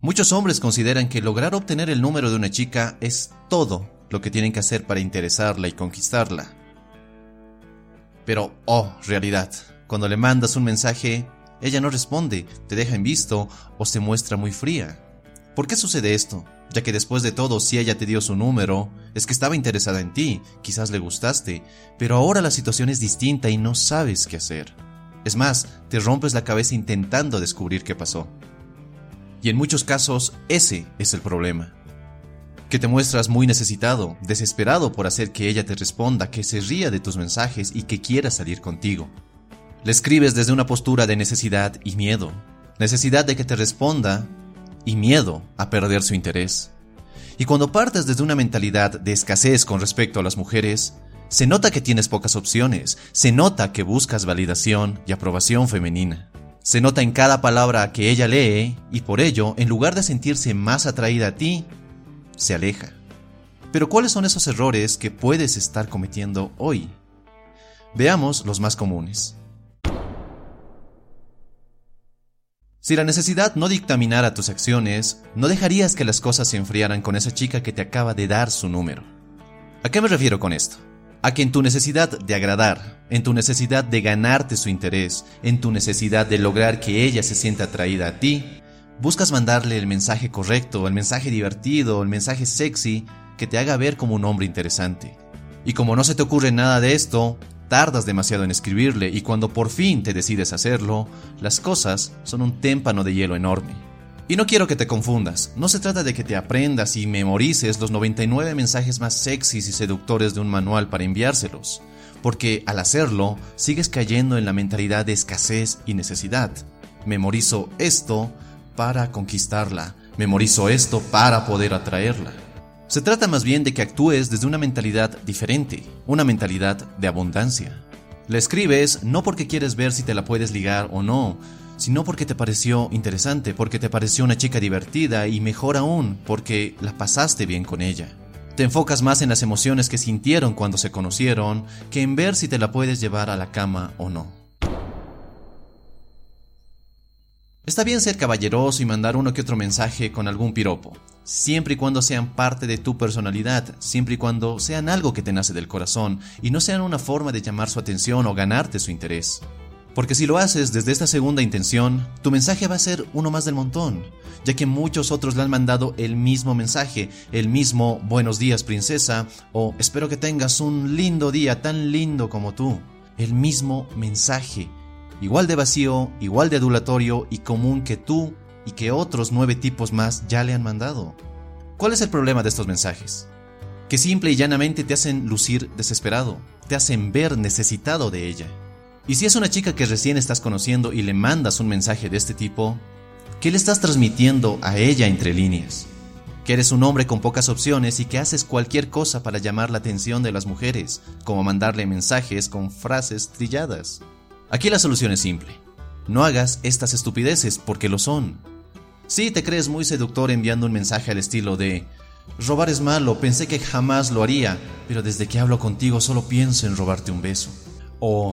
Muchos hombres consideran que lograr obtener el número de una chica es todo lo que tienen que hacer para interesarla y conquistarla. Pero, oh, realidad, cuando le mandas un mensaje, ella no responde, te deja en visto o se muestra muy fría. ¿Por qué sucede esto? Ya que después de todo, si ella te dio su número, es que estaba interesada en ti, quizás le gustaste, pero ahora la situación es distinta y no sabes qué hacer. Es más, te rompes la cabeza intentando descubrir qué pasó. Y en muchos casos, ese es el problema. Que te muestras muy necesitado, desesperado por hacer que ella te responda, que se ría de tus mensajes y que quiera salir contigo. Le escribes desde una postura de necesidad y miedo. Necesidad de que te responda y miedo a perder su interés. Y cuando partes desde una mentalidad de escasez con respecto a las mujeres, se nota que tienes pocas opciones, se nota que buscas validación y aprobación femenina. Se nota en cada palabra que ella lee y por ello, en lugar de sentirse más atraída a ti, se aleja. Pero ¿cuáles son esos errores que puedes estar cometiendo hoy? Veamos los más comunes. Si la necesidad no dictaminara tus acciones, no dejarías que las cosas se enfriaran con esa chica que te acaba de dar su número. ¿A qué me refiero con esto? A que en tu necesidad de agradar, en tu necesidad de ganarte su interés, en tu necesidad de lograr que ella se sienta atraída a ti, buscas mandarle el mensaje correcto, el mensaje divertido, el mensaje sexy que te haga ver como un hombre interesante. Y como no se te ocurre nada de esto, tardas demasiado en escribirle y cuando por fin te decides hacerlo, las cosas son un témpano de hielo enorme. Y no quiero que te confundas, no se trata de que te aprendas y memorices los 99 mensajes más sexys y seductores de un manual para enviárselos, porque al hacerlo sigues cayendo en la mentalidad de escasez y necesidad. Memorizo esto para conquistarla, memorizo esto para poder atraerla. Se trata más bien de que actúes desde una mentalidad diferente, una mentalidad de abundancia. Le escribes no porque quieres ver si te la puedes ligar o no, sino porque te pareció interesante, porque te pareció una chica divertida y mejor aún, porque la pasaste bien con ella. Te enfocas más en las emociones que sintieron cuando se conocieron que en ver si te la puedes llevar a la cama o no. Está bien ser caballeroso y mandar uno que otro mensaje con algún piropo, siempre y cuando sean parte de tu personalidad, siempre y cuando sean algo que te nace del corazón y no sean una forma de llamar su atención o ganarte su interés. Porque si lo haces desde esta segunda intención, tu mensaje va a ser uno más del montón, ya que muchos otros le han mandado el mismo mensaje, el mismo buenos días princesa o espero que tengas un lindo día tan lindo como tú, el mismo mensaje, igual de vacío, igual de adulatorio y común que tú y que otros nueve tipos más ya le han mandado. ¿Cuál es el problema de estos mensajes? Que simple y llanamente te hacen lucir desesperado, te hacen ver necesitado de ella. Y si es una chica que recién estás conociendo y le mandas un mensaje de este tipo, ¿qué le estás transmitiendo a ella entre líneas? Que eres un hombre con pocas opciones y que haces cualquier cosa para llamar la atención de las mujeres, como mandarle mensajes con frases trilladas. Aquí la solución es simple. No hagas estas estupideces porque lo son. Sí, te crees muy seductor enviando un mensaje al estilo de Robar es malo, pensé que jamás lo haría, pero desde que hablo contigo solo pienso en robarte un beso. O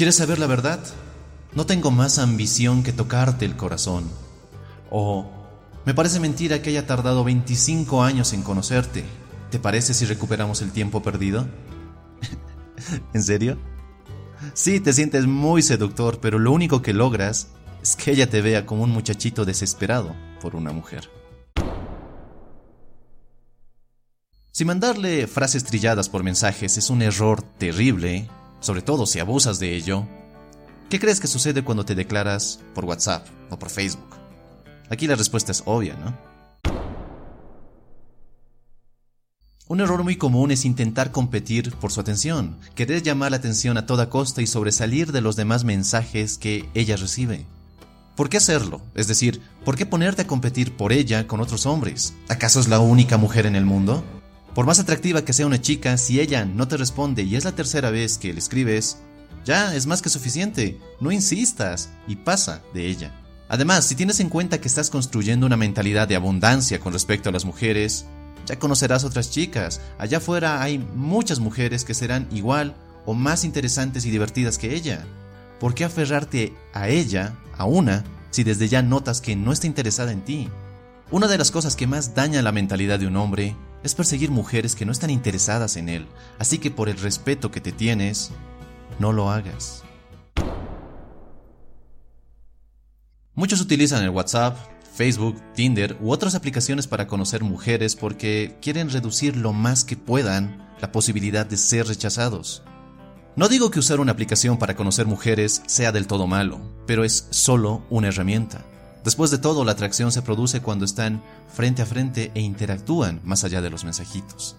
¿Quieres saber la verdad? No tengo más ambición que tocarte el corazón. O me parece mentira que haya tardado 25 años en conocerte. ¿Te parece si recuperamos el tiempo perdido? ¿En serio? Sí, te sientes muy seductor, pero lo único que logras es que ella te vea como un muchachito desesperado por una mujer. Si mandarle frases trilladas por mensajes es un error terrible, sobre todo si abusas de ello, ¿qué crees que sucede cuando te declaras por WhatsApp o por Facebook? Aquí la respuesta es obvia, ¿no? Un error muy común es intentar competir por su atención, querer llamar la atención a toda costa y sobresalir de los demás mensajes que ella recibe. ¿Por qué hacerlo? Es decir, ¿por qué ponerte a competir por ella con otros hombres? ¿Acaso es la única mujer en el mundo? Por más atractiva que sea una chica, si ella no te responde y es la tercera vez que le escribes, ya es más que suficiente, no insistas y pasa de ella. Además, si tienes en cuenta que estás construyendo una mentalidad de abundancia con respecto a las mujeres, ya conocerás otras chicas. Allá afuera hay muchas mujeres que serán igual o más interesantes y divertidas que ella. ¿Por qué aferrarte a ella, a una, si desde ya notas que no está interesada en ti? Una de las cosas que más daña la mentalidad de un hombre es perseguir mujeres que no están interesadas en él, así que por el respeto que te tienes, no lo hagas. Muchos utilizan el WhatsApp, Facebook, Tinder u otras aplicaciones para conocer mujeres porque quieren reducir lo más que puedan la posibilidad de ser rechazados. No digo que usar una aplicación para conocer mujeres sea del todo malo, pero es solo una herramienta. Después de todo, la atracción se produce cuando están frente a frente e interactúan más allá de los mensajitos.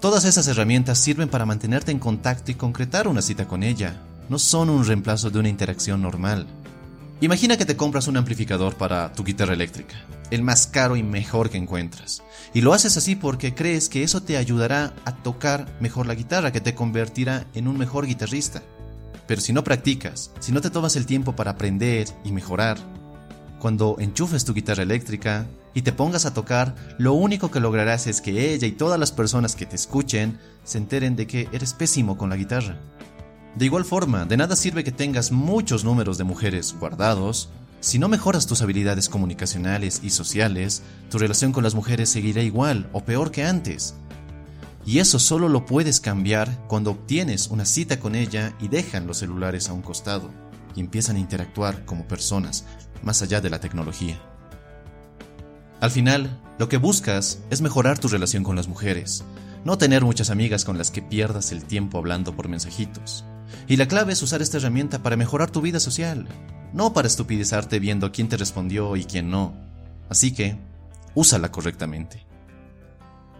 Todas esas herramientas sirven para mantenerte en contacto y concretar una cita con ella. No son un reemplazo de una interacción normal. Imagina que te compras un amplificador para tu guitarra eléctrica, el más caro y mejor que encuentras. Y lo haces así porque crees que eso te ayudará a tocar mejor la guitarra, que te convertirá en un mejor guitarrista. Pero si no practicas, si no te tomas el tiempo para aprender y mejorar, cuando enchufes tu guitarra eléctrica y te pongas a tocar, lo único que lograrás es que ella y todas las personas que te escuchen se enteren de que eres pésimo con la guitarra. De igual forma, de nada sirve que tengas muchos números de mujeres guardados. Si no mejoras tus habilidades comunicacionales y sociales, tu relación con las mujeres seguirá igual o peor que antes. Y eso solo lo puedes cambiar cuando obtienes una cita con ella y dejan los celulares a un costado y empiezan a interactuar como personas, más allá de la tecnología. Al final, lo que buscas es mejorar tu relación con las mujeres, no tener muchas amigas con las que pierdas el tiempo hablando por mensajitos. Y la clave es usar esta herramienta para mejorar tu vida social, no para estupidizarte viendo quién te respondió y quién no. Así que, úsala correctamente.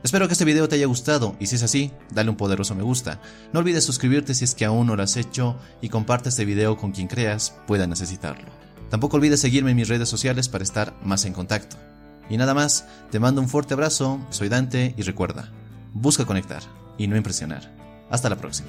Espero que este video te haya gustado y si es así, dale un poderoso me gusta. No olvides suscribirte si es que aún no lo has hecho y comparte este video con quien creas pueda necesitarlo. Tampoco olvides seguirme en mis redes sociales para estar más en contacto. Y nada más, te mando un fuerte abrazo, soy Dante y recuerda, busca conectar y no impresionar. Hasta la próxima.